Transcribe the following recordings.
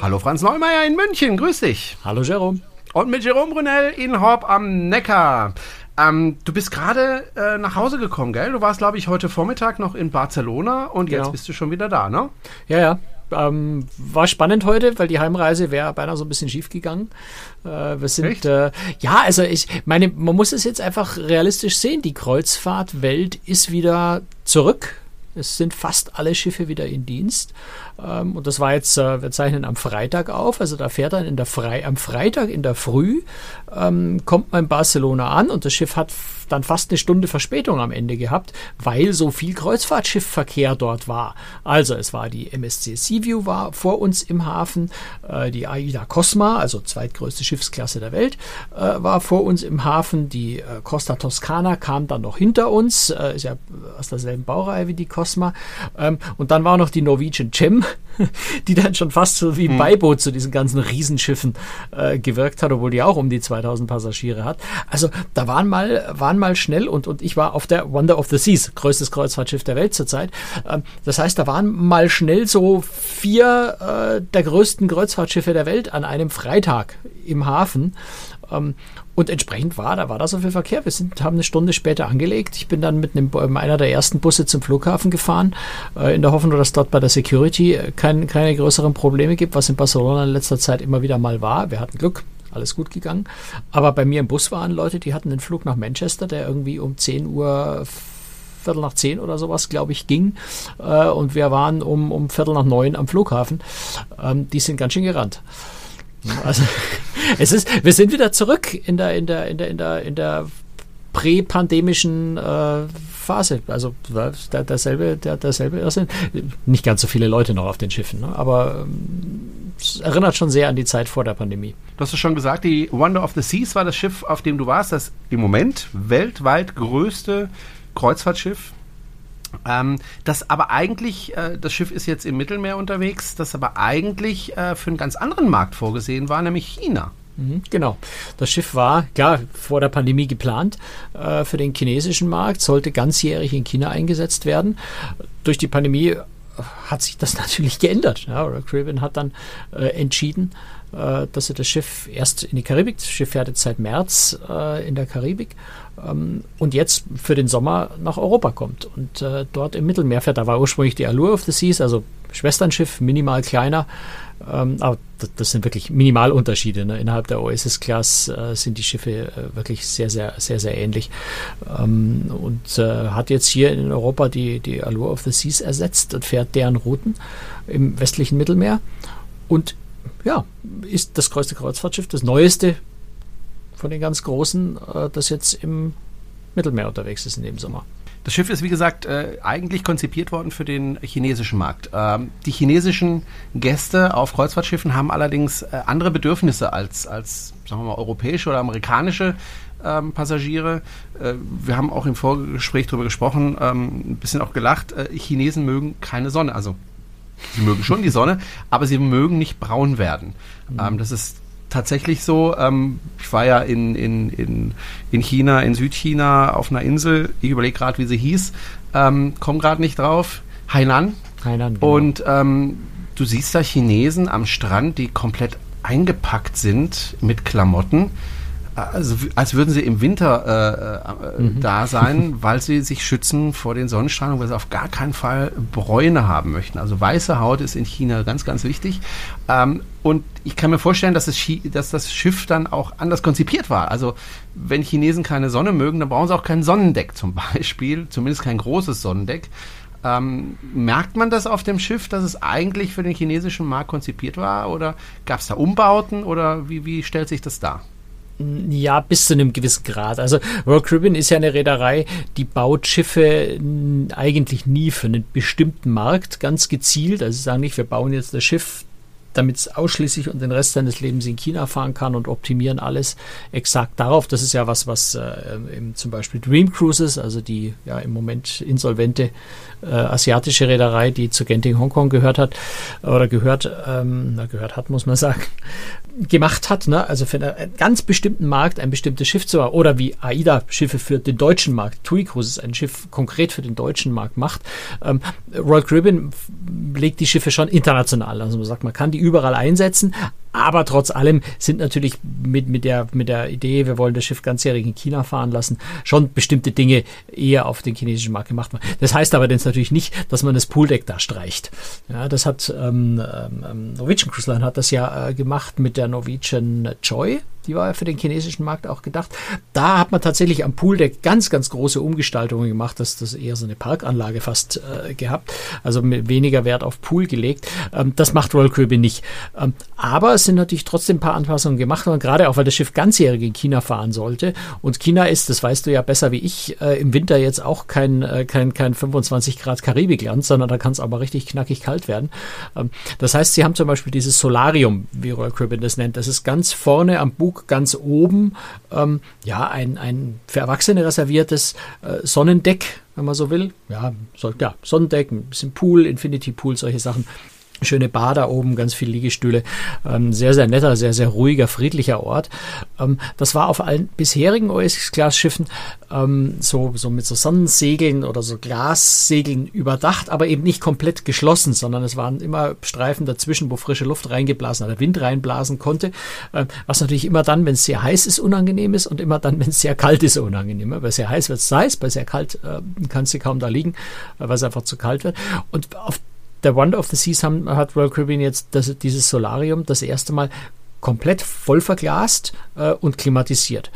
Hallo Franz Neumeier in München, grüß dich. Hallo Jerome. Und mit Jerome Brunel in Horb am Neckar. Ähm, du bist gerade äh, nach Hause gekommen, gell? Du warst, glaube ich, heute Vormittag noch in Barcelona und Genau. jetzt bist du schon wieder da, ne? Ja, ja. Ähm, war spannend heute, weil die Heimreise wäre beinahe so ein bisschen schief gegangen. Äh, wir sind äh, ja, also ich meine, man muss es jetzt einfach realistisch sehen. Die Kreuzfahrtwelt ist wieder zurück. Es sind fast alle Schiffe wieder in Dienst. Ähm, und das war jetzt, äh, wir zeichnen am Freitag auf. Also da fährt dann in der Frei am Freitag in der Früh ähm, kommt man in Barcelona an und das Schiff hat dann fast eine Stunde Verspätung am Ende gehabt, weil so viel Kreuzfahrtschiffverkehr dort war. Also es war die MSC Seaview war vor uns im Hafen, äh, die AIDA Cosma, also zweitgrößte Schiffsklasse der Welt, äh, war vor uns im Hafen. Die äh, Costa Toscana kam dann noch hinter uns, äh, ist ja aus derselben Baureihe wie die Cosma. Ähm, und dann war noch die Norwegian Gem, die dann schon fast so wie ein Beiboot zu diesen ganzen Riesenschiffen äh, gewirkt hat, obwohl die auch um die 2000 Passagiere hat. Also da waren mal, waren mal schnell und, und ich war auf der Wonder of the Seas, größtes Kreuzfahrtschiff der Welt zurzeit. Ähm, das heißt, da waren mal schnell so vier äh, der größten Kreuzfahrtschiffe der Welt an einem Freitag im Hafen. Ähm, und entsprechend war, da war da so viel Verkehr. Wir sind, haben eine Stunde später angelegt. Ich bin dann mit einem, einer der ersten Busse zum Flughafen gefahren, äh, in der Hoffnung, dass dort bei der Security äh, kein, keine größeren Probleme gibt, was in Barcelona in letzter Zeit immer wieder mal war. Wir hatten Glück, alles gut gegangen. Aber bei mir im Bus waren Leute, die hatten einen Flug nach Manchester, der irgendwie um 10 Uhr Viertel nach zehn oder sowas, glaube ich, ging. Äh, und wir waren um, um Viertel nach neun am Flughafen. Ähm, die sind ganz schön gerannt. Also, es ist, wir sind wieder zurück in der, in der, in der, in der, in der präpandemischen äh, Phase. Also der, derselbe, der, derselbe Irrsinn. Nicht ganz so viele Leute noch auf den Schiffen, ne? aber ähm, es erinnert schon sehr an die Zeit vor der Pandemie. Du hast es schon gesagt, die Wonder of the Seas war das Schiff, auf dem du warst, das im Moment weltweit größte Kreuzfahrtschiff. Ähm, das aber eigentlich, äh, das Schiff ist jetzt im Mittelmeer unterwegs, das aber eigentlich äh, für einen ganz anderen Markt vorgesehen war, nämlich China. Mhm, Genau. Das Schiff war, klar, vor der Pandemie geplant äh, für den chinesischen Markt, sollte ganzjährig in China eingesetzt werden. Durch die Pandemie äh, hat sich das natürlich geändert. Ja, Caribbean hat dann äh, entschieden, äh, dass sie das Schiff erst in die Karibik, das Schiff fährt jetzt seit März äh, in der Karibik und jetzt für den Sommer nach Europa kommt und äh, dort im Mittelmeer fährt. Da war ursprünglich die Allure of the Seas, also Schwesternschiff, minimal kleiner. Ähm, aber das, das sind wirklich Minimalunterschiede. Ne? Innerhalb der Oasis-Class äh, sind die Schiffe äh, wirklich sehr, sehr, sehr, sehr ähnlich. Ähm, und äh, hat jetzt hier in Europa die, die Allure of the Seas ersetzt und fährt deren Routen im westlichen Mittelmeer. Und ja, ist das größte Kreuzfahrtschiff, das neueste von den ganz großen, äh, das jetzt im Mittelmeer unterwegs ist in dem Sommer. Das Schiff ist, wie gesagt, äh, eigentlich konzipiert worden für den chinesischen Markt. Ähm, die chinesischen Gäste auf Kreuzfahrtschiffen haben allerdings äh, andere Bedürfnisse als, als, sagen wir mal, europäische oder amerikanische ähm, Passagiere. Äh, wir haben auch im Vorgespräch darüber gesprochen, ähm, ein bisschen auch gelacht. Äh, Chinesen mögen keine Sonne. Also, sie mögen schon die Sonne, aber sie mögen nicht braun werden. Ähm, das ist tatsächlich so. Ähm, ich war ja in, in, in, in China, in Südchina, auf einer Insel. Ich überlege gerade, wie sie hieß. Ähm, Komme gerade nicht drauf. Hainan. Hainan, genau. Und ähm, du siehst da Chinesen am Strand, die komplett eingepackt sind mit Klamotten. Also als würden sie im Winter äh, äh, da sein, weil sie sich schützen vor den Sonnenstrahlungen, weil sie auf gar keinen Fall Bräune haben möchten. Also weiße Haut ist in China ganz, ganz wichtig. Ähm, und ich kann mir vorstellen, dass, Chi dass das Schiff dann auch anders konzipiert war. Also wenn Chinesen keine Sonne mögen, dann brauchen sie auch kein Sonnendeck zum Beispiel, zumindest kein großes Sonnendeck. Ähm, merkt man das auf dem Schiff, dass es eigentlich für den chinesischen Markt konzipiert war? Oder gab es da Umbauten? Oder wie, wie stellt sich das dar? Ja, bis zu einem gewissen Grad. Also Royal Caribbean ist ja eine Reederei, die baut Schiffe eigentlich nie für einen bestimmten Markt, ganz gezielt. Also sie sagen nicht, wir bauen jetzt das Schiff, damit es ausschließlich und den Rest seines Lebens in China fahren kann und optimieren alles exakt darauf. Das ist ja was, was äh, im, zum Beispiel Dream Cruises, also die ja im Moment insolvente äh, asiatische Reederei, die zu Genting Hongkong gehört hat oder gehört, ähm, gehört hat, muss man sagen, gemacht hat, ne? also für einen ganz bestimmten Markt ein bestimmtes Schiff zu machen, oder wie AIDA Schiffe für den deutschen Markt, TUI Cruises ein Schiff konkret für den deutschen Markt macht. Ähm, Royal Caribbean legt die Schiffe schon international, also man sagt, man kann die überall einsetzen, aber trotz allem sind natürlich mit, mit, der, mit der Idee, wir wollen das Schiff ganzjährig in China fahren lassen, schon bestimmte Dinge eher auf den chinesischen Markt gemacht werden. Das heißt aber jetzt natürlich nicht, dass man das Pooldeck da streicht. Ja, das hat ähm, ähm, Norwegian Cruise Line hat das ja äh, gemacht mit der Norwegian Joy die war ja für den chinesischen Markt auch gedacht. Da hat man tatsächlich am Pooldeck ganz, ganz große Umgestaltungen gemacht, dass das eher so eine Parkanlage fast äh, gehabt, also weniger Wert auf Pool gelegt. Ähm, das macht Royal Caribbean nicht. Ähm, aber es sind natürlich trotzdem ein paar Anpassungen gemacht worden, gerade auch, weil das Schiff ganzjährig in China fahren sollte. Und China ist, das weißt du ja besser wie ich, äh, im Winter jetzt auch kein, äh, kein, kein 25 Grad Karibikland, sondern da kann es aber richtig knackig kalt werden. Ähm, das heißt, sie haben zum Beispiel dieses Solarium, wie Royal Caribbean das nennt. Das ist ganz vorne am Bug ganz oben ähm, ja ein, ein für Erwachsene reserviertes äh, Sonnendeck, wenn man so will. Ja, so, ja, Sonnendeck, ein bisschen Pool, Infinity Pool, solche Sachen schöne Bar da oben, ganz viele Liegestühle. Ähm, sehr, sehr netter, sehr, sehr ruhiger, friedlicher Ort. Ähm, das war auf allen bisherigen Oasis-Class-Schiffen ähm, so, so mit so Sonnensegeln oder so Glassegeln überdacht, aber eben nicht komplett geschlossen, sondern es waren immer Streifen dazwischen, wo frische Luft reingeblasen oder Wind reinblasen konnte. Äh, was natürlich immer dann, wenn es sehr heiß ist, unangenehm ist und immer dann, wenn es sehr kalt ist, unangenehm. Bei sehr heiß wird es heiß, bei sehr kalt äh, kannst du kaum da liegen, weil es einfach zu kalt wird. Und auf der Wonder of the Seas haben, hat Royal Caribbean jetzt das, dieses Solarium das erste Mal komplett voll verglast äh, und klimatisiert.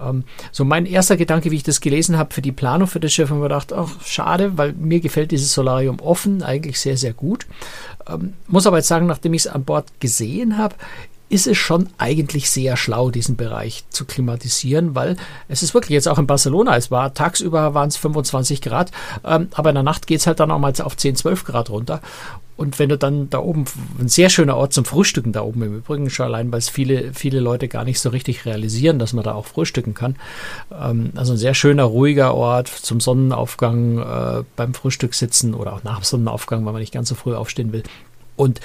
Ähm, so mein erster Gedanke, wie ich das gelesen habe für die Planung für das Schiff, haben wir gedacht, ach schade, weil mir gefällt dieses Solarium offen eigentlich sehr, sehr gut. Ähm, muss aber jetzt sagen, nachdem ich es an Bord gesehen habe, ist es schon eigentlich sehr schlau, diesen Bereich zu klimatisieren, weil es ist wirklich jetzt auch in Barcelona, es war tagsüber waren es 25 Grad, ähm, aber in der Nacht geht es halt dann auch mal auf 10, 12 Grad runter. Und wenn du dann da oben, ein sehr schöner Ort zum Frühstücken da oben im Übrigen, schon allein, weil es viele, viele Leute gar nicht so richtig realisieren, dass man da auch frühstücken kann. Ähm, also ein sehr schöner, ruhiger Ort zum Sonnenaufgang äh, beim Frühstück sitzen oder auch nach dem Sonnenaufgang, weil man nicht ganz so früh aufstehen will. Und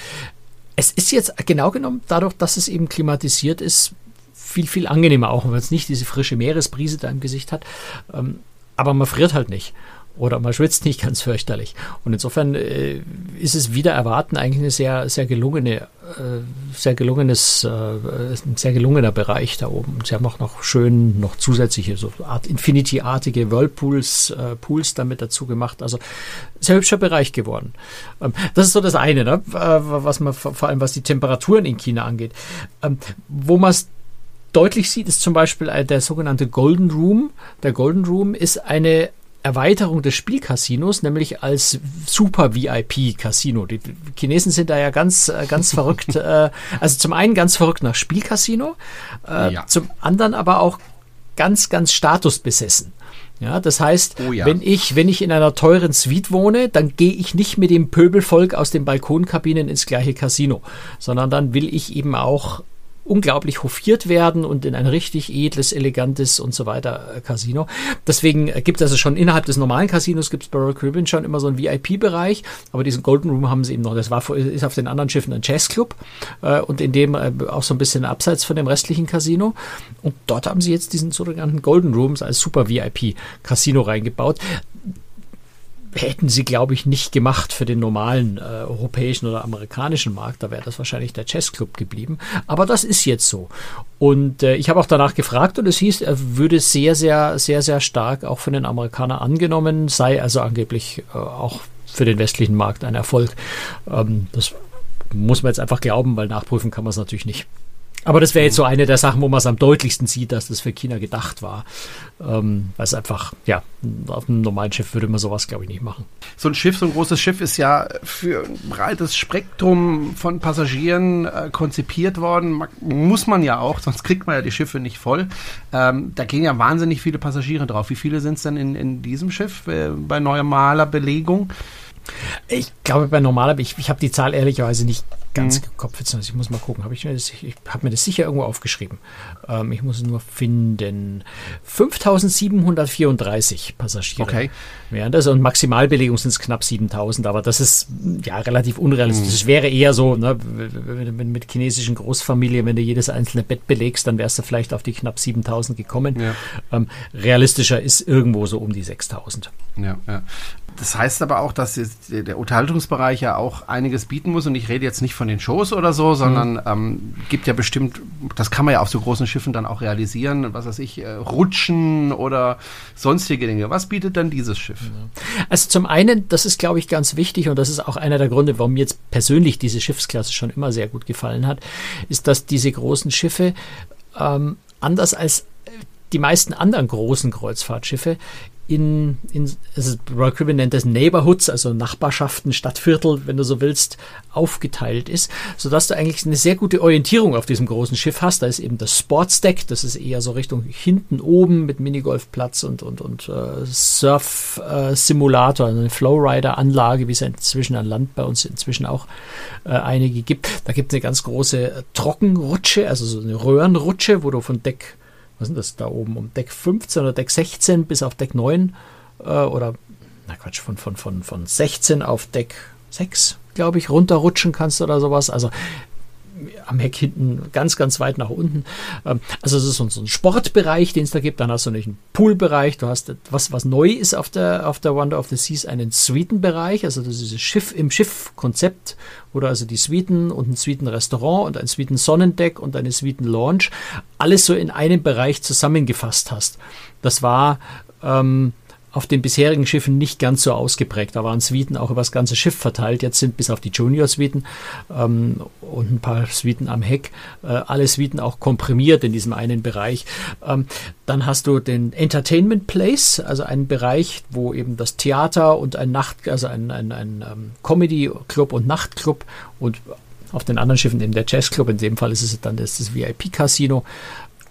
es ist jetzt genau genommen, dadurch, dass es eben klimatisiert ist, viel, viel angenehmer auch, weil es nicht diese frische Meeresbrise da im Gesicht hat. Ähm, aber man friert halt nicht oder man schwitzt nicht ganz fürchterlich. Und insofern äh, ist es wieder erwarten eigentlich eine sehr, sehr gelungene, äh, sehr gelungenes, äh, ein sehr gelungener Bereich da oben. Sie haben auch noch schön noch zusätzliche so Art Infinity-artige Whirlpools, äh, Pools damit dazu gemacht. Also sehr hübscher Bereich geworden. Ähm, das ist so das eine, ne? Äh, was man vor allem was die Temperaturen in China angeht. Ähm, wo man es deutlich sieht, ist zum Beispiel äh, der sogenannte Golden Room. Der Golden Room ist eine Erweiterung des Spielcasinos, nämlich als Super VIP Casino. Die Chinesen sind da ja ganz, äh, ganz verrückt. Äh, also zum einen ganz verrückt nach Spielcasino, äh, ja. zum anderen aber auch ganz, ganz statusbesessen. Ja, das heißt, oh ja. wenn ich, wenn ich in einer teuren Suite wohne, dann gehe ich nicht mit dem Pöbelvolk aus den Balkonkabinen ins gleiche Casino, sondern dann will ich eben auch unglaublich hofiert werden und in ein richtig edles, elegantes und so weiter äh, Casino. Deswegen äh, gibt es also schon innerhalb des normalen Casinos gibt es bei Royal Caribbean schon immer so einen VIP-Bereich, aber diesen Golden Room haben sie eben noch. Das war ist auf den anderen Schiffen ein Jazzclub äh, und in dem äh, auch so ein bisschen abseits von dem restlichen Casino. Und dort haben sie jetzt diesen sogenannten Golden Rooms als Super VIP Casino reingebaut hätten sie, glaube ich, nicht gemacht für den normalen äh, europäischen oder amerikanischen Markt. Da wäre das wahrscheinlich der Chessclub geblieben. Aber das ist jetzt so. Und äh, ich habe auch danach gefragt und es hieß, er würde sehr, sehr, sehr, sehr stark auch von den Amerikanern angenommen, sei also angeblich äh, auch für den westlichen Markt ein Erfolg. Ähm, das muss man jetzt einfach glauben, weil nachprüfen kann man es natürlich nicht. Aber das wäre jetzt so eine der Sachen, wo man es am deutlichsten sieht, dass das für China gedacht war. Ähm, weil es einfach, ja, auf einem normalen Schiff würde man sowas, glaube ich, nicht machen. So ein Schiff, so ein großes Schiff ist ja für ein breites Spektrum von Passagieren äh, konzipiert worden. Muss man ja auch, sonst kriegt man ja die Schiffe nicht voll. Ähm, da gehen ja wahnsinnig viele Passagiere drauf. Wie viele sind es denn in, in diesem Schiff äh, bei normaler Belegung? Ich glaube, bei normaler, ich, ich habe die Zahl ehrlicherweise nicht ganz mhm. Jetzt, ich muss mal gucken. Hab ich mir das, ich habe mir das sicher irgendwo aufgeschrieben. Ähm, ich muss es nur finden. 5734 Passagiere. Okay. Wären das und Maximalbelegung sind es knapp 7000, aber das ist ja relativ unrealistisch. Mhm. Das wäre eher so, ne, wenn, wenn mit chinesischen Großfamilien, wenn du jedes einzelne Bett belegst, dann wärst du vielleicht auf die knapp 7000 gekommen. Ja. Ähm, realistischer ist irgendwo so um die 6000. Ja, ja. Das heißt aber auch, dass der Unterhaltungsbereich ja auch einiges bieten muss. Und ich rede jetzt nicht von den Shows oder so, sondern mhm. ähm, gibt ja bestimmt, das kann man ja auf so großen Schiffen dann auch realisieren, was weiß ich, äh, Rutschen oder sonstige Dinge. Was bietet dann dieses Schiff? Also zum einen, das ist, glaube ich, ganz wichtig und das ist auch einer der Gründe, warum mir jetzt persönlich diese Schiffsklasse schon immer sehr gut gefallen hat, ist, dass diese großen Schiffe ähm, anders als die meisten anderen großen Kreuzfahrtschiffe in, in also Royal Caribbean nennt das Neighborhoods, also Nachbarschaften, Stadtviertel, wenn du so willst, aufgeteilt ist, sodass du eigentlich eine sehr gute Orientierung auf diesem großen Schiff hast. Da ist eben das Sportsdeck, das ist eher so Richtung hinten oben mit Minigolfplatz und, und, und äh, Surf-Simulator, äh, eine Flowrider-Anlage, wie es inzwischen an Land bei uns inzwischen auch äh, einige gibt. Da gibt es eine ganz große Trockenrutsche, also so eine Röhrenrutsche, wo du von Deck was ist das da oben, um Deck 15 oder Deck 16 bis auf Deck 9 äh, oder, na Quatsch, von, von, von, von 16 auf Deck 6, glaube ich, runterrutschen kannst oder sowas. Also am Heck hinten ganz, ganz weit nach unten. Ähm, also es ist so ein Sportbereich, den es da gibt. Dann hast du nicht einen Poolbereich. Du hast was, was neu ist auf der, auf der Wonder of the Seas, einen Suitenbereich. Also das ist Schiff im Schiff-Konzept, wo du also die Suiten und ein Suitenrestaurant und ein Suiten-Sonnendeck und eine Suiten-Lounge alles so in einem Bereich zusammengefasst hast. Das war ähm, auf den bisherigen Schiffen nicht ganz so ausgeprägt. Da waren Suiten auch über das ganze Schiff verteilt. Jetzt sind bis auf die Junior-Suiten ähm, und ein paar Suiten am Heck äh, alle Suiten auch komprimiert in diesem einen Bereich. Ähm, dann hast du den Entertainment Place, also einen Bereich, wo eben das Theater und ein Nacht, also ein, ein, ein um, Comedy-Club und Nachtclub und auf den anderen Schiffen eben der Jazzclub, in dem Fall ist es dann das, das VIP-Casino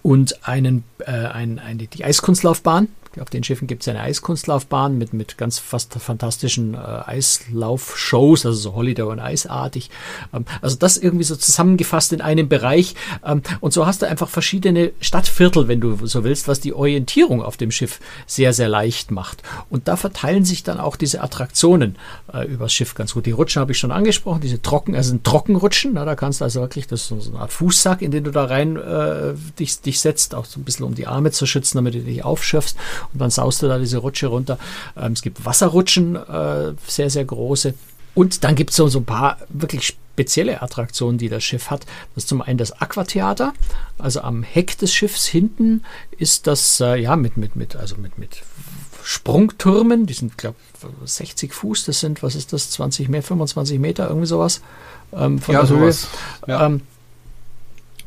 und einen, äh, ein, eine, die Eiskunstlaufbahn, auf den Schiffen gibt es eine Eiskunstlaufbahn mit, mit ganz fast fantastischen äh, Eislaufshows, also so Holiday und Eisartig. Ähm, also das irgendwie so zusammengefasst in einem Bereich. Ähm, und so hast du einfach verschiedene Stadtviertel, wenn du so willst, was die Orientierung auf dem Schiff sehr, sehr leicht macht. Und da verteilen sich dann auch diese Attraktionen äh, übers Schiff ganz gut. Die Rutschen habe ich schon angesprochen, diese Trocken, also ein Trockenrutschen, na, da kannst du also wirklich, das ist so eine Art Fußsack, in den du da rein äh, dich, dich setzt, auch so ein bisschen um die Arme zu schützen, damit du dich aufschürfst und dann saust du da diese Rutsche runter. Ähm, es gibt Wasserrutschen, äh, sehr, sehr große. Und dann gibt es so, so ein paar wirklich spezielle Attraktionen, die das Schiff hat. Das ist zum einen das Aquatheater. Also am Heck des Schiffs hinten ist das, äh, ja, mit, mit, mit, also mit, mit Sprungtürmen, die sind, glaube 60 Fuß, das sind, was ist das, 20 mehr, 25 Meter, irgendwie sowas. Ähm, von ja, der Höhe. Ja. Ähm,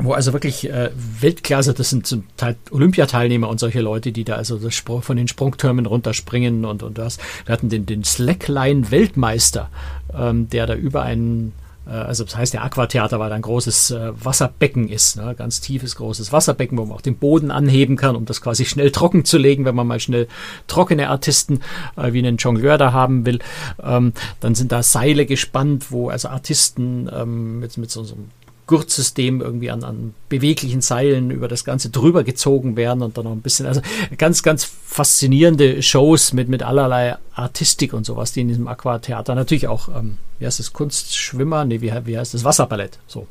wo also wirklich äh, Weltklasse, das sind zum Teil Olympiateilnehmer und solche Leute, die da also von den Sprungtürmen runterspringen und, und das. Wir hatten den, den Slackline-Weltmeister, ähm, der da über einen äh, also das heißt, der Aquatheater, weil da ein großes äh, Wasserbecken ist, ne? ganz tiefes, großes Wasserbecken, wo man auch den Boden anheben kann, um das quasi schnell trocken zu legen, wenn man mal schnell trockene Artisten äh, wie einen Jongleur da haben will. Ähm, dann sind da Seile gespannt, wo also Artisten ähm, mit, mit so, so einem Gurtsystem irgendwie an, an beweglichen Seilen über das Ganze drüber gezogen werden und dann noch ein bisschen, also ganz, ganz faszinierende Shows mit, mit allerlei Artistik und sowas, die in diesem Aquatheater natürlich auch, ähm, wie heißt das, Kunstschwimmer, nee, wie, wie heißt das, Wasserballett, so.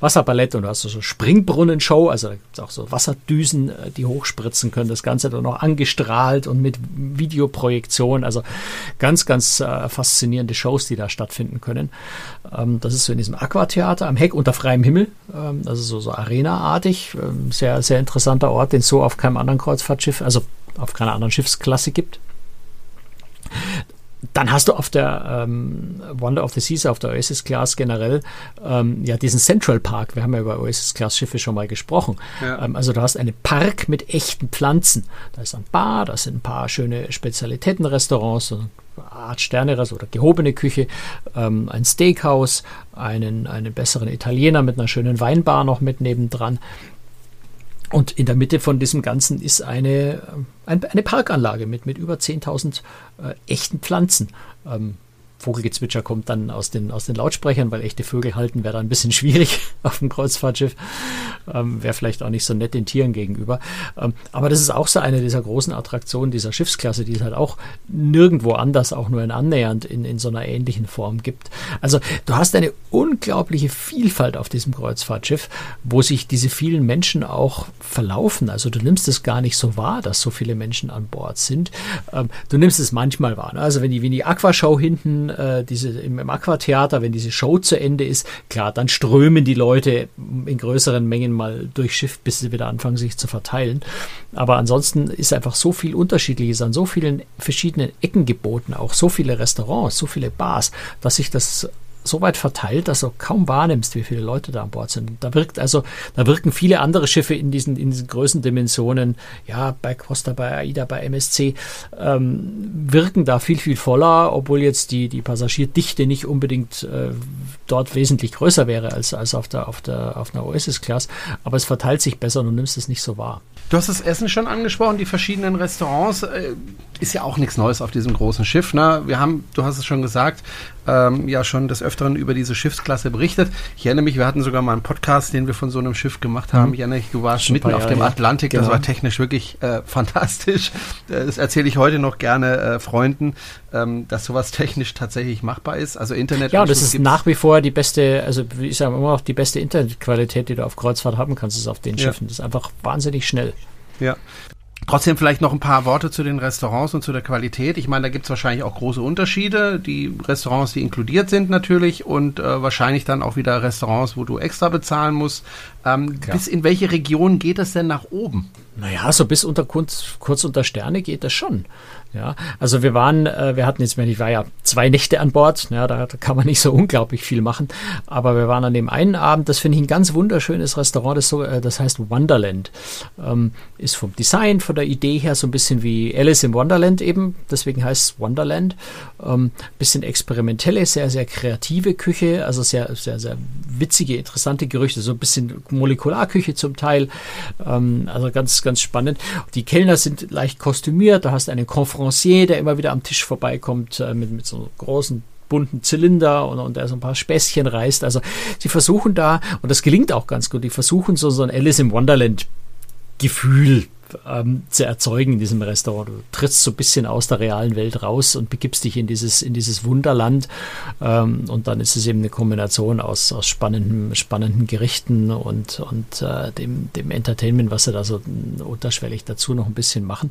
Wasserballett und du hast so Springbrunnenshow, also da gibt es auch so Wasserdüsen, äh, die hochspritzen können, das Ganze dann noch angestrahlt und mit Videoprojektion, also ganz, ganz äh, faszinierende Shows, die da stattfinden können. Ähm, das ist so in diesem Aquatheater am Heck unter freiem Himmel, ähm, also so, so Arena-artig, ähm, sehr, sehr interessanter Ort, den es so auf keinem anderen Kreuzfahrtschiff, also auf keiner anderen Schiffsklasse gibt. Dann hast du auf der ähm, Wonder of the Seas, auf der Oasis Class generell, ähm, ja diesen Central Park. Wir haben ja über Oasis Class Schiffe schon mal gesprochen. Ja. Ähm, also du hast einen Park mit echten Pflanzen. Da ist ein Bar, da sind ein paar schöne Spezialitätenrestaurants, so eine Art Sterneres oder gehobene Küche, ähm, ein Steakhouse, einen, einen besseren Italiener mit einer schönen Weinbar noch mit nebendran. Und in der Mitte von diesem Ganzen ist eine, eine Parkanlage mit, mit über 10.000 äh, echten Pflanzen. Ähm, Vogelgezwitscher kommt dann aus den, aus den Lautsprechern, weil echte Vögel halten wäre dann ein bisschen schwierig auf dem Kreuzfahrtschiff. Ähm, wäre vielleicht auch nicht so nett den Tieren gegenüber. Ähm, aber das ist auch so eine dieser großen Attraktionen dieser Schiffsklasse, die es halt auch nirgendwo anders auch nur in annähernd in, in so einer ähnlichen Form gibt. Also du hast eine unglaubliche Vielfalt auf diesem Kreuzfahrtschiff, wo sich diese vielen Menschen auch verlaufen. Also du nimmst es gar nicht so wahr, dass so viele Menschen an Bord sind. Ähm, du nimmst es manchmal wahr. Ne? Also wenn die, wenn die Aquashow hinten äh, diese im, im Aquatheater, wenn diese Show zu Ende ist, klar, dann strömen die Leute in größeren Mengen mal durch Schiff, bis sie wieder anfangen, sich zu verteilen. Aber ansonsten ist einfach so viel Unterschiedliches an so vielen verschiedenen Ecken geboten, auch so viele Restaurants, so viele Bars, dass sich das so weit verteilt, dass du kaum wahrnimmst, wie viele Leute da an Bord sind. Da wirkt also, da wirken viele andere Schiffe in diesen, in diesen Größendimensionen, ja, bei Costa, bei AIDA, bei MSC, ähm, wirken da viel, viel voller, obwohl jetzt die, die Passagierdichte nicht unbedingt äh, dort wesentlich größer wäre als, als auf der, auf der, auf einer Oasis-Class. Aber es verteilt sich besser und du nimmst es nicht so wahr. Du hast das Essen schon angesprochen, die verschiedenen Restaurants. Äh, ist ja auch nichts Neues auf diesem großen Schiff. Ne? Wir haben, du hast es schon gesagt, ähm, ja schon des Öfteren über diese Schiffsklasse berichtet. Ich erinnere mich, wir hatten sogar mal einen Podcast, den wir von so einem Schiff gemacht haben. Mhm. Ich erinnere mich, du warst mitten auf dem. Atlantik. Genau. Das war technisch wirklich äh, fantastisch. Äh, das erzähle ich heute noch gerne äh, Freunden, ähm, dass sowas technisch tatsächlich machbar ist. Also Internet. Ja, das ist nach wie vor die beste, also ich sage immer noch die beste Internetqualität, die du auf Kreuzfahrt haben kannst, ist auf den ja. Schiffen. Das ist einfach wahnsinnig schnell. Ja. Trotzdem vielleicht noch ein paar Worte zu den Restaurants und zu der Qualität. Ich meine, da gibt es wahrscheinlich auch große Unterschiede. Die Restaurants, die inkludiert sind natürlich und äh, wahrscheinlich dann auch wieder Restaurants, wo du extra bezahlen musst. Ähm, bis in welche Region geht es denn nach oben? Naja, so bis unter kurz, kurz unter Sterne geht das schon. Ja, also wir waren, äh, wir hatten jetzt, ich war ja zwei Nächte an Bord, ja, da, kann man nicht so unglaublich viel machen, aber wir waren an dem einen Abend, das finde ich ein ganz wunderschönes Restaurant, das, so, äh, das heißt Wonderland. Ähm, ist vom Design, von der Idee her so ein bisschen wie Alice im Wonderland eben, deswegen heißt es Wonderland. Ähm, bisschen experimentelle, sehr, sehr kreative Küche, also sehr, sehr, sehr witzige, interessante Gerüchte, so ein bisschen Molekularküche zum Teil, ähm, also ganz, ganz spannend. Die Kellner sind leicht kostümiert, da hast einen Confront Conférencier, der immer wieder am Tisch vorbeikommt äh, mit, mit so einem großen bunten Zylinder und, und der so ein paar Späßchen reißt. Also sie versuchen da, und das gelingt auch ganz gut, die versuchen so, so ein Alice im Wonderland Gefühl ähm, zu erzeugen in diesem Restaurant. Du trittst so ein bisschen aus der realen Welt raus und begibst dich in dieses, in dieses Wunderland. Ähm, und dann ist es eben eine Kombination aus, aus spannenden, spannenden Gerichten und, und äh, dem, dem Entertainment, was sie da so unterschwellig dazu noch ein bisschen machen.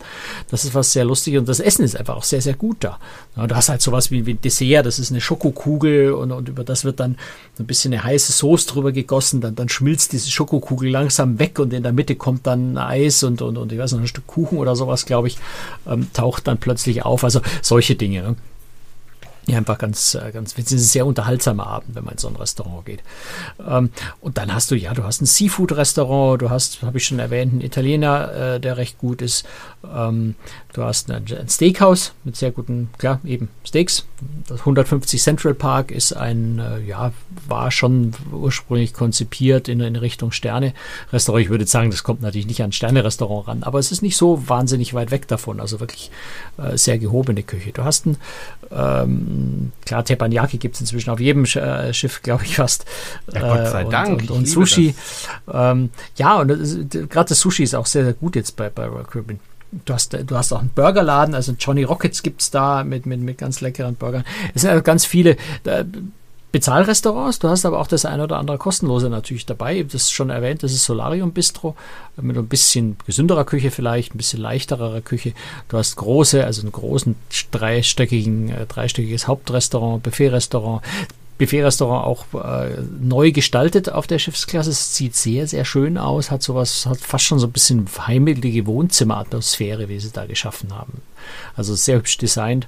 Das ist was sehr lustig und das Essen ist einfach auch sehr, sehr gut da. Ja, du hast halt sowas wie, wie ein Dessert, das ist eine Schokokugel und, und über das wird dann ein bisschen eine heiße Soße drüber gegossen, dann, dann schmilzt diese Schokokugel langsam weg und in der Mitte kommt dann Eis und, und, und ich weiß noch, ein Stück Kuchen oder sowas, glaube ich, ähm, taucht dann plötzlich auf. Also solche Dinge. Ne? Ja, einfach ganz, äh, ganz witzig. Es ist ein sehr unterhaltsamer Abend, wenn man in so ein Restaurant geht. Ähm, und dann hast du, ja, du hast ein Seafood-Restaurant, du hast, habe ich schon erwähnt, einen Italiener, äh, der recht gut ist. Ähm, du hast ein Steakhouse mit sehr guten, klar, eben Steaks. Das 150 Central Park ist ein, äh, ja, war schon ursprünglich konzipiert in, in Richtung Sterne-Restaurant. Ich würde sagen, das kommt natürlich nicht an Sterne-Restaurant ran, aber es ist nicht so wahnsinnig weit weg davon. Also wirklich äh, sehr gehobene Küche. Du hast ein, ähm, klar, Teppanyaki gibt es inzwischen auf jedem Sch äh, Schiff, glaube ich, fast. Ja, Gott sei äh, und, Dank. Und, und Sushi. Ähm, ja, und gerade das Sushi ist auch sehr, sehr gut jetzt bei, bei Royal Caribbean. Du hast, du hast auch einen Burgerladen, also Johnny Rockets gibt es da mit, mit, mit ganz leckeren Burgern. Es sind also ganz viele. Bezahlrestaurants, du hast aber auch das eine oder andere kostenlose natürlich dabei. Das ist schon erwähnt, das ist Solarium Bistro mit ein bisschen gesünderer Küche vielleicht, ein bisschen leichterer Küche. Du hast große, also einen großen dreistöckigen, äh, dreistöckiges Hauptrestaurant, Buffetrestaurant. Buffetrestaurant auch äh, neu gestaltet auf der Schiffsklasse. Es sieht sehr, sehr schön aus, hat sowas, hat fast schon so ein bisschen heimelige Wohnzimmeratmosphäre, wie sie da geschaffen haben. Also sehr hübsch designt.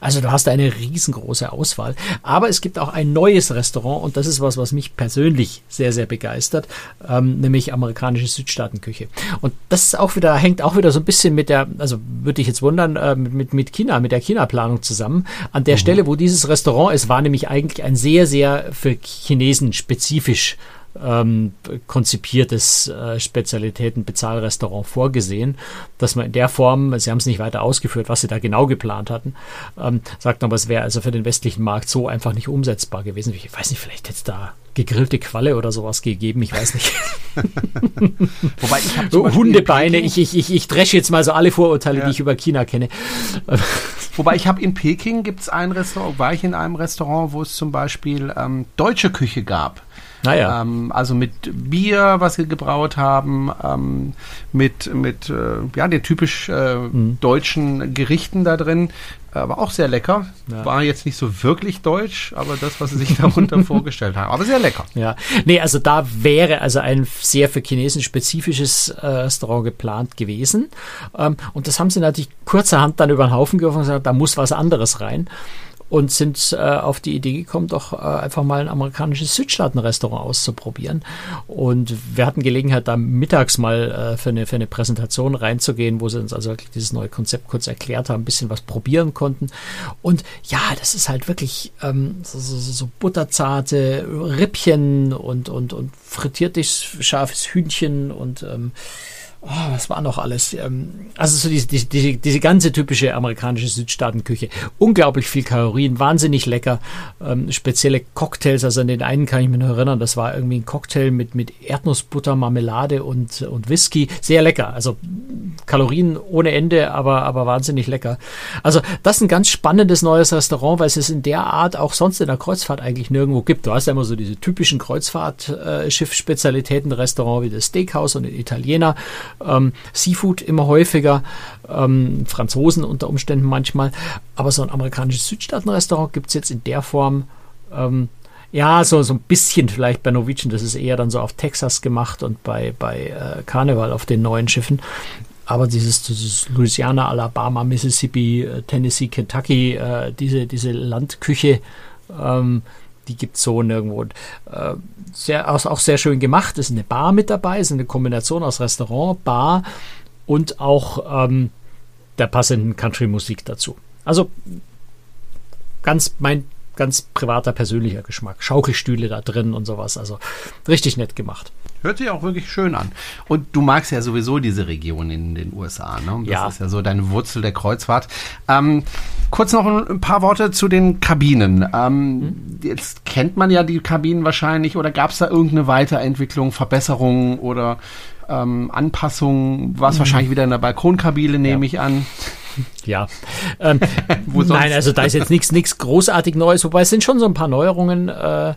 Also du hast eine riesengroße Auswahl. Aber es gibt auch ein neues Restaurant und das ist was, was mich persönlich sehr, sehr begeistert, ähm, nämlich amerikanische Südstaatenküche. Und das ist auch wieder, hängt auch wieder so ein bisschen mit der, also würde ich jetzt wundern, äh, mit, mit China, mit der China-Planung zusammen. An der mhm. Stelle, wo dieses Restaurant ist, war nämlich eigentlich ein sehr, sehr für Chinesen spezifisch ähm, konzipiertes äh, Spezialitäten-Bezahlrestaurant vorgesehen, dass man in der Form, sie haben es nicht weiter ausgeführt, was sie da genau geplant hatten, ähm, sagt aber, es wäre also für den westlichen Markt so einfach nicht umsetzbar gewesen. Ich weiß nicht, vielleicht hätte es da gegrillte Qualle oder sowas gegeben, ich weiß nicht. Wobei ich habe Hundebeine, ich, ich, ich, ich dresche jetzt mal so alle Vorurteile, ja. die ich über China kenne. Wobei ich habe in Peking gibt es ein Restaurant, war ich in einem Restaurant, wo es zum Beispiel ähm, deutsche Küche gab. Naja. Ähm, also mit Bier, was sie gebraut haben, ähm, mit, mit äh, ja, den typisch äh, mhm. deutschen Gerichten da drin. Aber auch sehr lecker. Ja. War jetzt nicht so wirklich deutsch, aber das, was sie sich darunter vorgestellt haben. Aber sehr lecker. Ja. Nee, also da wäre also ein sehr für Chinesen spezifisches äh, Restaurant geplant gewesen. Ähm, und das haben sie natürlich kurzerhand dann über den Haufen geworfen und gesagt, da muss was anderes rein und sind äh, auf die Idee gekommen, doch äh, einfach mal ein amerikanisches Südstaatenrestaurant auszuprobieren. Und wir hatten Gelegenheit, da mittags mal äh, für, eine, für eine Präsentation reinzugehen, wo sie uns also wirklich dieses neue Konzept kurz erklärt haben, ein bisschen was probieren konnten. Und ja, das ist halt wirklich ähm, so, so, so butterzarte Rippchen und, und, und frittiertes scharfes Hühnchen und ähm, oh, was war noch alles? Ähm, also so diese, diese, diese ganze typische amerikanische Südstaatenküche. Unglaublich viel Kalorien, wahnsinnig lecker. Ähm, spezielle Cocktails, also an den einen kann ich mich noch erinnern, das war irgendwie ein Cocktail mit, mit Erdnussbutter, Marmelade und, und Whisky. Sehr lecker. Also Kalorien ohne Ende, aber, aber wahnsinnig lecker. Also das ist ein ganz spannendes neues Restaurant, weil es es in der Art auch sonst in der Kreuzfahrt eigentlich nirgendwo gibt. Du hast ja immer so diese typischen Kreuzfahrtschiff-Spezialitäten-Restaurant wie das Steakhouse und den Italiener ähm, Seafood immer häufiger, ähm, Franzosen unter Umständen manchmal. Aber so ein amerikanisches Südstaatenrestaurant gibt es jetzt in der Form ähm, ja, so, so ein bisschen vielleicht bei Norwegian, das ist eher dann so auf Texas gemacht und bei, bei äh, Carnival auf den neuen Schiffen. Aber dieses, dieses Louisiana, Alabama, Mississippi, äh, Tennessee, Kentucky, äh, diese, diese Landküche, ähm, die gibt es so nirgendwo. Und, äh, sehr, auch, sehr schön gemacht. Es ist eine Bar mit dabei, es ist eine Kombination aus Restaurant, Bar und auch ähm, der passenden Country-Musik dazu. Also ganz mein ganz privater, persönlicher Geschmack. Schaukelstühle da drin und sowas. Also richtig nett gemacht. Hört sich auch wirklich schön an. Und du magst ja sowieso diese Region in den USA, ne? Das ja. ist ja so deine Wurzel der Kreuzfahrt. Ähm, kurz noch ein paar Worte zu den Kabinen. Ähm, hm? Jetzt kennt man ja die Kabinen wahrscheinlich oder gab es da irgendeine Weiterentwicklung, Verbesserung oder ähm, Anpassung? War es hm. wahrscheinlich wieder in der Balkonkabine, nehme ja. ich an. Ja. Ähm, nein, also da ist jetzt nichts großartig Neues, wobei es sind schon so ein paar Neuerungen. Äh,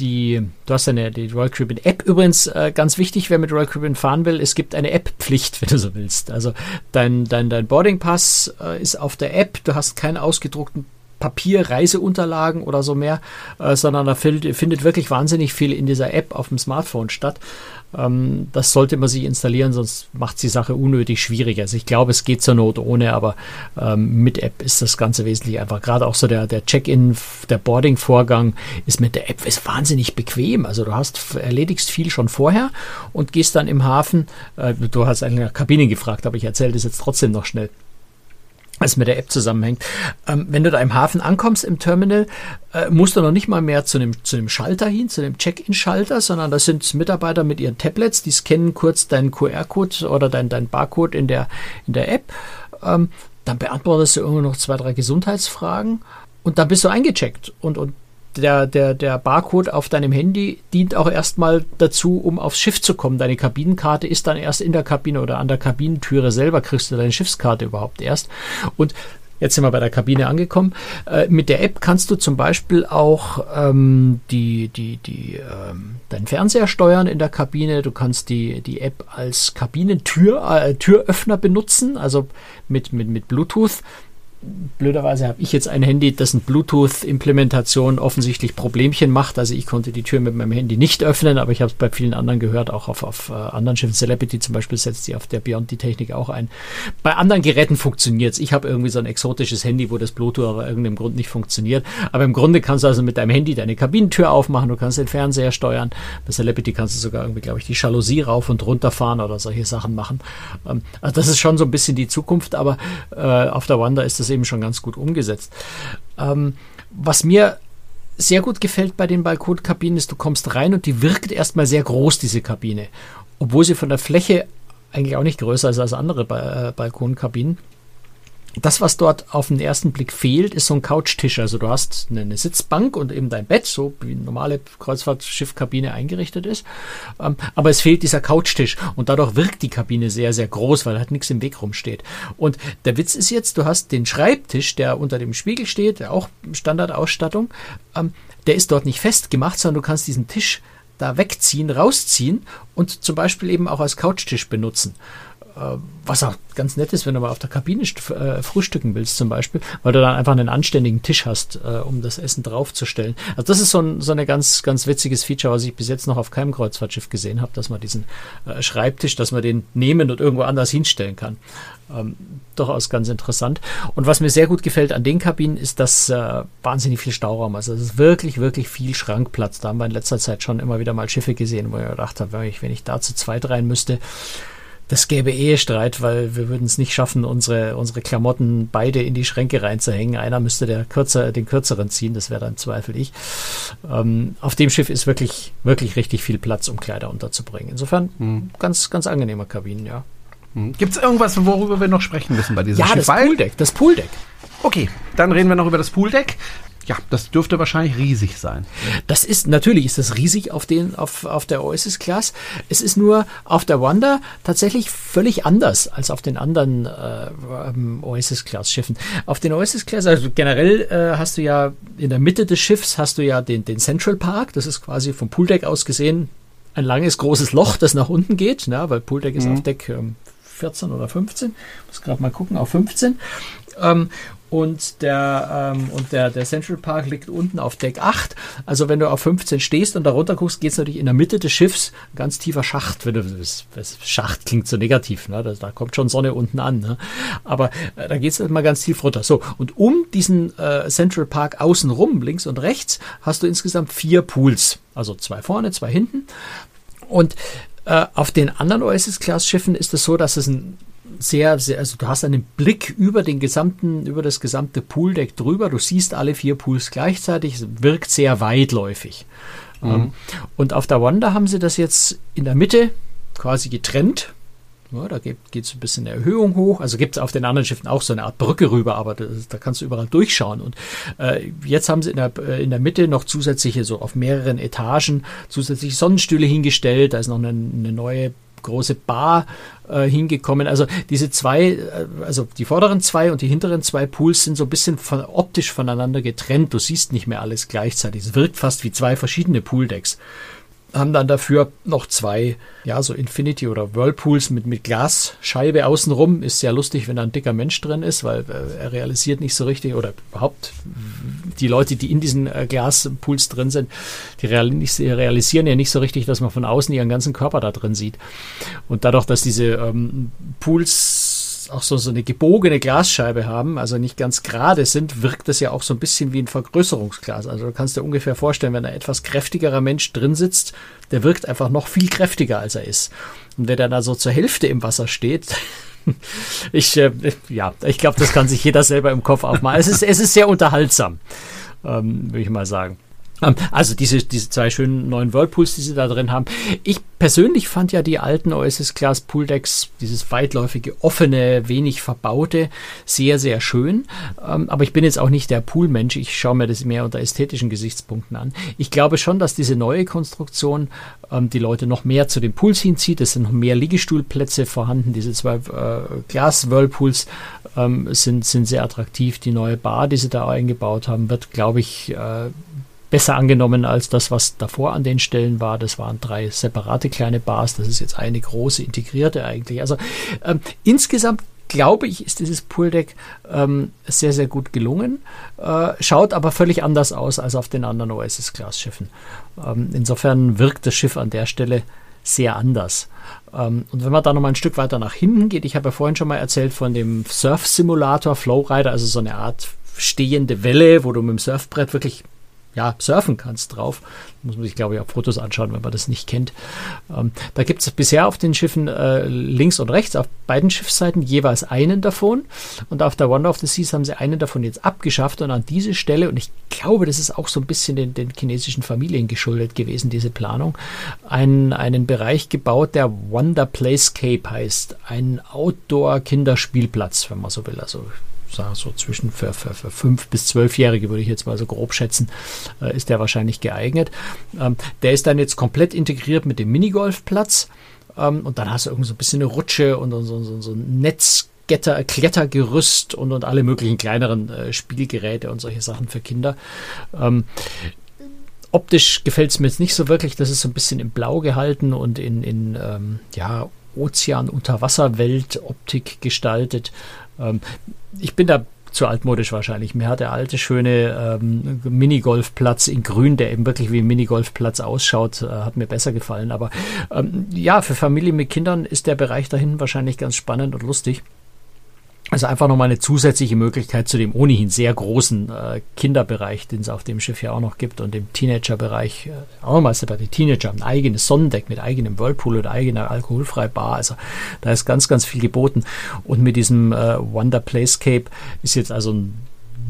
die, du hast eine die Royal Caribbean App übrigens äh, ganz wichtig, wer mit Royal Caribbean fahren will, es gibt eine App-Pflicht, wenn du so willst. Also dein, dein, dein Boarding Pass äh, ist auf der App, du hast keinen ausgedruckten Papier, Reiseunterlagen oder so mehr, äh, sondern da findet, findet wirklich wahnsinnig viel in dieser App auf dem Smartphone statt. Ähm, das sollte man sich installieren, sonst macht die Sache unnötig schwieriger. Also ich glaube, es geht zur Not ohne, aber ähm, mit App ist das Ganze wesentlich einfach. Gerade auch so der, der Check-in, der Boarding-Vorgang ist mit der App ist wahnsinnig bequem. Also du hast erledigst viel schon vorher und gehst dann im Hafen. Äh, du hast eigentlich nach Kabinen gefragt, aber ich erzähle das jetzt trotzdem noch schnell was mit der App zusammenhängt. Ähm, wenn du da im Hafen ankommst im Terminal, äh, musst du noch nicht mal mehr zu dem, zu dem Schalter hin, zu dem Check-in-Schalter, sondern das sind Mitarbeiter mit ihren Tablets, die scannen kurz deinen QR-Code oder dein, dein Barcode in der, in der App. Ähm, dann beantwortest du irgendwo noch zwei, drei Gesundheitsfragen und dann bist du eingecheckt und, und der, der, der Barcode auf deinem Handy dient auch erstmal dazu, um aufs Schiff zu kommen. Deine Kabinenkarte ist dann erst in der Kabine oder an der Kabinentüre selber kriegst du deine Schiffskarte überhaupt erst. Und Jetzt sind wir bei der Kabine angekommen. Äh, mit der App kannst du zum Beispiel auch ähm, die, die, die, ähm, deinen Fernseher steuern in der Kabine. Du kannst die, die App als Kabinentür, äh, Türöffner benutzen, also mit, mit, mit Bluetooth blöderweise habe ich jetzt ein Handy, eine Bluetooth-Implementation offensichtlich Problemchen macht. Also ich konnte die Tür mit meinem Handy nicht öffnen, aber ich habe es bei vielen anderen gehört, auch auf, auf uh, anderen Schiffen. Celebrity zum Beispiel setzt sie auf der Beyond die Technik auch ein. Bei anderen Geräten funktioniert es. Ich habe irgendwie so ein exotisches Handy, wo das Bluetooth aber irgendeinem Grund nicht funktioniert. Aber im Grunde kannst du also mit deinem Handy deine Kabinentür aufmachen, du kannst den Fernseher steuern. Bei Celebrity kannst du sogar irgendwie, glaube ich, die Jalousie rauf und runter fahren oder solche Sachen machen. Ähm, also das ist schon so ein bisschen die Zukunft, aber äh, auf der Wanda ist das eben schon ganz gut umgesetzt. Ähm, was mir sehr gut gefällt bei den Balkonkabinen ist, du kommst rein und die wirkt erstmal sehr groß, diese Kabine. Obwohl sie von der Fläche eigentlich auch nicht größer ist als andere ba äh, Balkonkabinen das, was dort auf den ersten Blick fehlt, ist so ein Couchtisch. Also du hast eine, Sitzbank und eben dein Bett, so wie eine normale Kreuzfahrtschiffkabine eingerichtet ist. Ähm, aber es fehlt dieser Couchtisch und dadurch wirkt die Kabine sehr, sehr groß, weil halt nichts im Weg rumsteht. Und der Witz ist jetzt, du hast den Schreibtisch, der unter dem Spiegel steht, auch Standardausstattung, ähm, der ist dort nicht festgemacht, sondern du kannst diesen Tisch da wegziehen, rausziehen und zum Beispiel eben auch als Couchtisch benutzen. Äh, was auch ganz nett ist, wenn du mal auf der Kabine äh, frühstücken willst zum Beispiel, weil du dann einfach einen anständigen Tisch hast, äh, um das Essen draufzustellen. Also das ist so ein so eine ganz, ganz witziges Feature, was ich bis jetzt noch auf keinem Kreuzfahrtschiff gesehen habe, dass man diesen äh, Schreibtisch, dass man den nehmen und irgendwo anders hinstellen kann. Ähm, durchaus ganz interessant. Und was mir sehr gut gefällt an den Kabinen, ist, dass äh, wahnsinnig viel Stauraum ist. Also es ist wirklich, wirklich viel Schrankplatz. Da haben wir in letzter Zeit schon immer wieder mal Schiffe gesehen, wo ich gedacht habe, wenn ich, wenn ich da zu zweit rein müsste, das gäbe Ehestreit, weil wir würden es nicht schaffen, unsere, unsere Klamotten beide in die Schränke reinzuhängen. Einer müsste der kürzer, den kürzeren ziehen, das wäre dann Zweifel ich. Ähm, auf dem Schiff ist wirklich, wirklich richtig viel Platz, um Kleider unterzubringen. Insofern hm. ganz, ganz angenehmer Kabinen, ja. Hm. Gibt es irgendwas, worüber wir noch sprechen müssen bei diesem ja, Schiff? Ja, das Pooldeck, das Pooldeck. Okay, dann reden wir noch über das Pooldeck. Ja, das dürfte wahrscheinlich riesig sein. Das ist, natürlich ist das riesig auf, den, auf, auf der Oasis Class. Es ist nur auf der Wonder tatsächlich völlig anders als auf den anderen äh, ähm, Oasis Class Schiffen. Auf den Oasis Class, also generell äh, hast du ja in der Mitte des Schiffs hast du ja den, den Central Park. Das ist quasi vom Pooldeck aus gesehen ein langes, großes Loch, das nach unten geht, ne, weil Pooldeck ist mhm. auf Deck ähm, 14 oder 15. Muss gerade mal gucken, auf 15. Ähm, und der, ähm, und der, der Central Park liegt unten auf Deck 8. Also wenn du auf 15 stehst und da runter guckst, geht es natürlich in der Mitte des Schiffs ganz tiefer Schacht. Wenn du, das, das Schacht klingt so negativ, ne? da, da kommt schon Sonne unten an. Ne? Aber äh, da geht es mal ganz tief runter. So, und um diesen äh, Central Park außenrum, links und rechts, hast du insgesamt vier Pools. Also zwei vorne, zwei hinten. Und äh, auf den anderen Oasis-Class-Schiffen ist es so, dass es ein sehr, sehr, also du hast einen Blick über den gesamten, über das gesamte Pooldeck drüber. Du siehst alle vier Pools gleichzeitig. Es wirkt sehr weitläufig. Mhm. Ähm, und auf der Wanda haben sie das jetzt in der Mitte quasi getrennt. Ja, da geht es ein bisschen eine Erhöhung hoch. Also gibt es auf den anderen Schiffen auch so eine Art Brücke rüber, aber das, da kannst du überall durchschauen. Und äh, jetzt haben sie in der, äh, in der Mitte noch zusätzliche, so auf mehreren Etagen, zusätzliche Sonnenstühle hingestellt. Da ist noch eine, eine neue große Bar äh, hingekommen. Also diese zwei, äh, also die vorderen zwei und die hinteren zwei Pools sind so ein bisschen von, optisch voneinander getrennt. Du siehst nicht mehr alles gleichzeitig. Es wirkt fast wie zwei verschiedene Pooldecks haben dann dafür noch zwei, ja, so Infinity oder Whirlpools mit, mit Glasscheibe außenrum. Ist sehr lustig, wenn da ein dicker Mensch drin ist, weil äh, er realisiert nicht so richtig oder überhaupt die Leute, die in diesen äh, Glaspools drin sind, die realisieren ja nicht so richtig, dass man von außen ihren ganzen Körper da drin sieht. Und dadurch, dass diese ähm, Pools auch so, so eine gebogene Glasscheibe haben, also nicht ganz gerade sind, wirkt das ja auch so ein bisschen wie ein Vergrößerungsglas. Also du kannst dir ungefähr vorstellen, wenn ein etwas kräftigerer Mensch drin sitzt, der wirkt einfach noch viel kräftiger, als er ist. Und wenn der da so zur Hälfte im Wasser steht, ich, äh, ja, ich glaube, das kann sich jeder selber im Kopf aufmalen. Es ist, es ist sehr unterhaltsam, ähm, würde ich mal sagen. Ähm, also diese, diese zwei schönen neuen Whirlpools, die sie da drin haben. Ich persönlich fand ja die alten Oasis Class Pool Decks, dieses weitläufige, offene, wenig verbaute, sehr, sehr schön. Ähm, aber ich bin jetzt auch nicht der Poolmensch. Ich schaue mir das mehr unter ästhetischen Gesichtspunkten an. Ich glaube schon, dass diese neue Konstruktion ähm, die Leute noch mehr zu den Pools hinzieht. Es sind noch mehr Liegestuhlplätze vorhanden. Diese zwei äh, Glas-Whirlpools sind, sind sehr attraktiv. Die neue Bar, die sie da eingebaut haben, wird, glaube ich, äh, besser angenommen als das, was davor an den Stellen war. Das waren drei separate kleine Bars. Das ist jetzt eine große integrierte eigentlich. Also ähm, insgesamt glaube ich, ist dieses Pooldeck ähm, sehr, sehr gut gelungen. Äh, schaut aber völlig anders aus als auf den anderen Oasis-Class-Schiffen. Ähm, insofern wirkt das Schiff an der Stelle sehr anders. Ähm, und wenn man da noch mal ein Stück weiter nach hinten geht, ich habe ja vorhin schon mal erzählt von dem Surf-Simulator Flowrider, also so eine Art stehende Welle, wo du mit dem Surfbrett wirklich ja, surfen kannst drauf. Muss man sich, glaube ich, auch Fotos anschauen, wenn man das nicht kennt. Ähm, da gibt es bisher auf den Schiffen äh, links und rechts, auf beiden Schiffsseiten jeweils einen davon. Und auf der Wonder of the Seas haben sie einen davon jetzt abgeschafft und an diese Stelle, und ich glaube, das ist auch so ein bisschen den, den chinesischen Familien geschuldet gewesen, diese Planung, einen, einen Bereich gebaut, der Wonder Playscape heißt. Ein Outdoor-Kinderspielplatz, wenn man so will. Also sagen so zwischen für, für, für fünf bis zwölfjährige würde ich jetzt mal so grob schätzen, äh, ist der wahrscheinlich geeignet. Ähm, der ist dann jetzt komplett integriert mit dem Minigolfplatz ähm, und dann hast du irgendwie so ein bisschen eine Rutsche und so, so, so ein Netz. Klettergerüst und, und alle möglichen kleineren äh, Spielgeräte und solche Sachen für Kinder. Ähm, optisch gefällt es mir jetzt nicht so wirklich. Das ist so ein bisschen in Blau gehalten und in, in ähm, ja, Ozean-Unterwasserwelt-Optik gestaltet. Ähm, ich bin da zu altmodisch wahrscheinlich. Mir hat der alte schöne ähm, Minigolfplatz in Grün, der eben wirklich wie ein Minigolfplatz ausschaut, äh, hat mir besser gefallen. Aber ähm, ja, für Familien mit Kindern ist der Bereich dahin wahrscheinlich ganz spannend und lustig. Also einfach nochmal eine zusätzliche Möglichkeit zu dem ohnehin sehr großen äh, Kinderbereich, den es auf dem Schiff ja auch noch gibt und dem Teenagerbereich. Äh, auch nochmal bei den Teenager ein eigenes Sonnendeck mit eigenem Whirlpool und eigener alkoholfrei Bar. Also da ist ganz, ganz viel geboten. Und mit diesem äh, Wonder Playscape ist jetzt also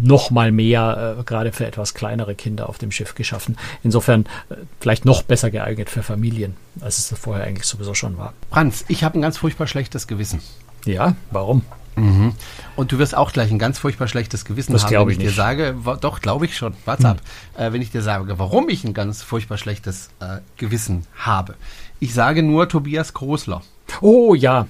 noch mal mehr, äh, gerade für etwas kleinere Kinder auf dem Schiff geschaffen. Insofern äh, vielleicht noch besser geeignet für Familien, als es vorher eigentlich sowieso schon war. Franz, ich habe ein ganz furchtbar schlechtes Gewissen. Ja, warum? Mhm. Und du wirst auch gleich ein ganz furchtbar schlechtes Gewissen das haben, wenn ich, ich dir sage, doch, glaube ich schon, mhm. ab, äh, wenn ich dir sage, warum ich ein ganz furchtbar schlechtes äh, Gewissen habe. Ich sage nur Tobias Krosler. Oh ja.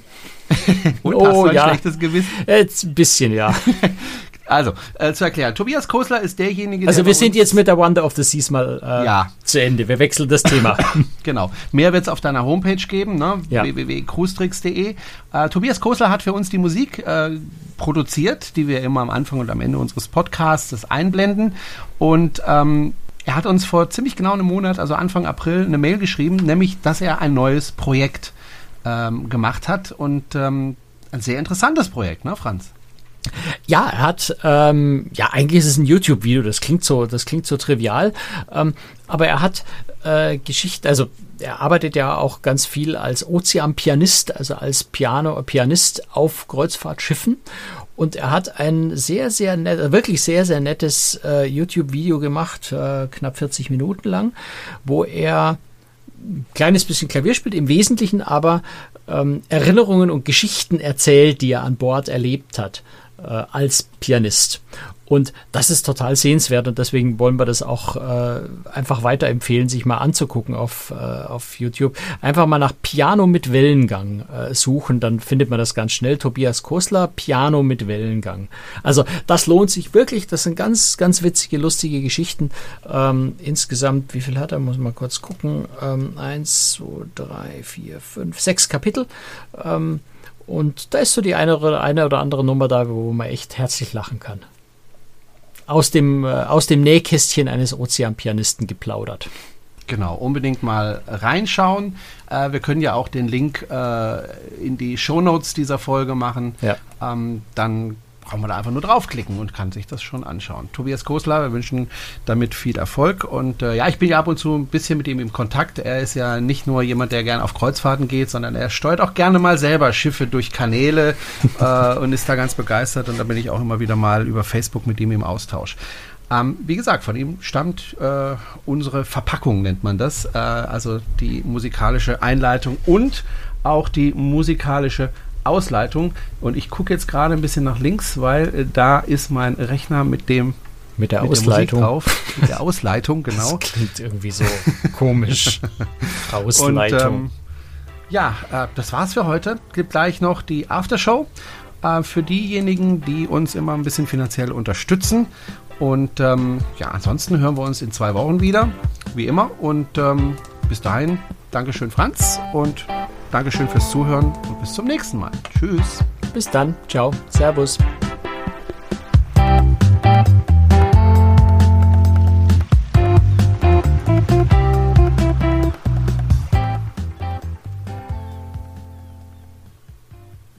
Und oh, hast du ein ja. schlechtes Gewissen? Jetzt ein bisschen, ja. Also, äh, zu erklären. Tobias Kosler ist derjenige, Also wir sind jetzt mit der Wonder of the Seas mal äh, ja. zu Ende. Wir wechseln das Thema. genau. Mehr wird es auf deiner Homepage geben, ne? ja. www.cruistricks.de. Äh, Tobias Kosler hat für uns die Musik äh, produziert, die wir immer am Anfang und am Ende unseres Podcasts einblenden. Und ähm, er hat uns vor ziemlich genau einem Monat, also Anfang April, eine Mail geschrieben, nämlich, dass er ein neues Projekt ähm, gemacht hat und ähm, ein sehr interessantes Projekt, ne, Franz? Ja, er hat, ähm, ja, eigentlich ist es ein YouTube-Video, das klingt so, das klingt so trivial, ähm, aber er hat äh, Geschichte, also er arbeitet ja auch ganz viel als Ozeanpianist, also als Piano, Pianist auf Kreuzfahrtschiffen. Und er hat ein sehr, sehr nett, wirklich sehr, sehr nettes äh, YouTube-Video gemacht, äh, knapp 40 Minuten lang, wo er ein kleines bisschen Klavier spielt, im Wesentlichen aber ähm, Erinnerungen und Geschichten erzählt, die er an Bord erlebt hat äh, als Pianist. Und das ist total sehenswert und deswegen wollen wir das auch äh, einfach weiterempfehlen, sich mal anzugucken auf, äh, auf YouTube. Einfach mal nach Piano mit Wellengang äh, suchen, dann findet man das ganz schnell. Tobias Kosler, Piano mit Wellengang. Also das lohnt sich wirklich. Das sind ganz, ganz witzige, lustige Geschichten. Ähm, insgesamt, wie viel hat er? Muss man kurz gucken. Ähm, eins, zwei, drei, vier, fünf, sechs Kapitel. Ähm, und da ist so die eine oder, eine oder andere Nummer da, wo man echt herzlich lachen kann. Aus dem, äh, aus dem Nähkästchen eines Ozeanpianisten geplaudert. Genau, unbedingt mal reinschauen. Äh, wir können ja auch den Link äh, in die Shownotes dieser Folge machen. Ja. Ähm, dann braucht man da einfach nur draufklicken und kann sich das schon anschauen. Tobias Kosler, wir wünschen damit viel Erfolg. Und äh, ja, ich bin ja ab und zu ein bisschen mit ihm im Kontakt. Er ist ja nicht nur jemand, der gerne auf Kreuzfahrten geht, sondern er steuert auch gerne mal selber Schiffe durch Kanäle äh, und ist da ganz begeistert. Und da bin ich auch immer wieder mal über Facebook mit ihm im Austausch. Ähm, wie gesagt, von ihm stammt äh, unsere Verpackung, nennt man das. Äh, also die musikalische Einleitung und auch die musikalische Ausleitung. Und ich gucke jetzt gerade ein bisschen nach links, weil äh, da ist mein Rechner mit dem mit der mit Ausleitung der drauf. Mit der Ausleitung, genau. Das klingt irgendwie so komisch. Ausleitung. Und, ähm, ja, äh, das war's für heute. Gibt gleich noch die Aftershow äh, für diejenigen, die uns immer ein bisschen finanziell unterstützen. Und ähm, ja, ansonsten hören wir uns in zwei Wochen wieder, wie immer. Und ähm, bis dahin, Dankeschön, Franz. Und Dankeschön fürs Zuhören und bis zum nächsten Mal. Tschüss. Bis dann. Ciao. Servus.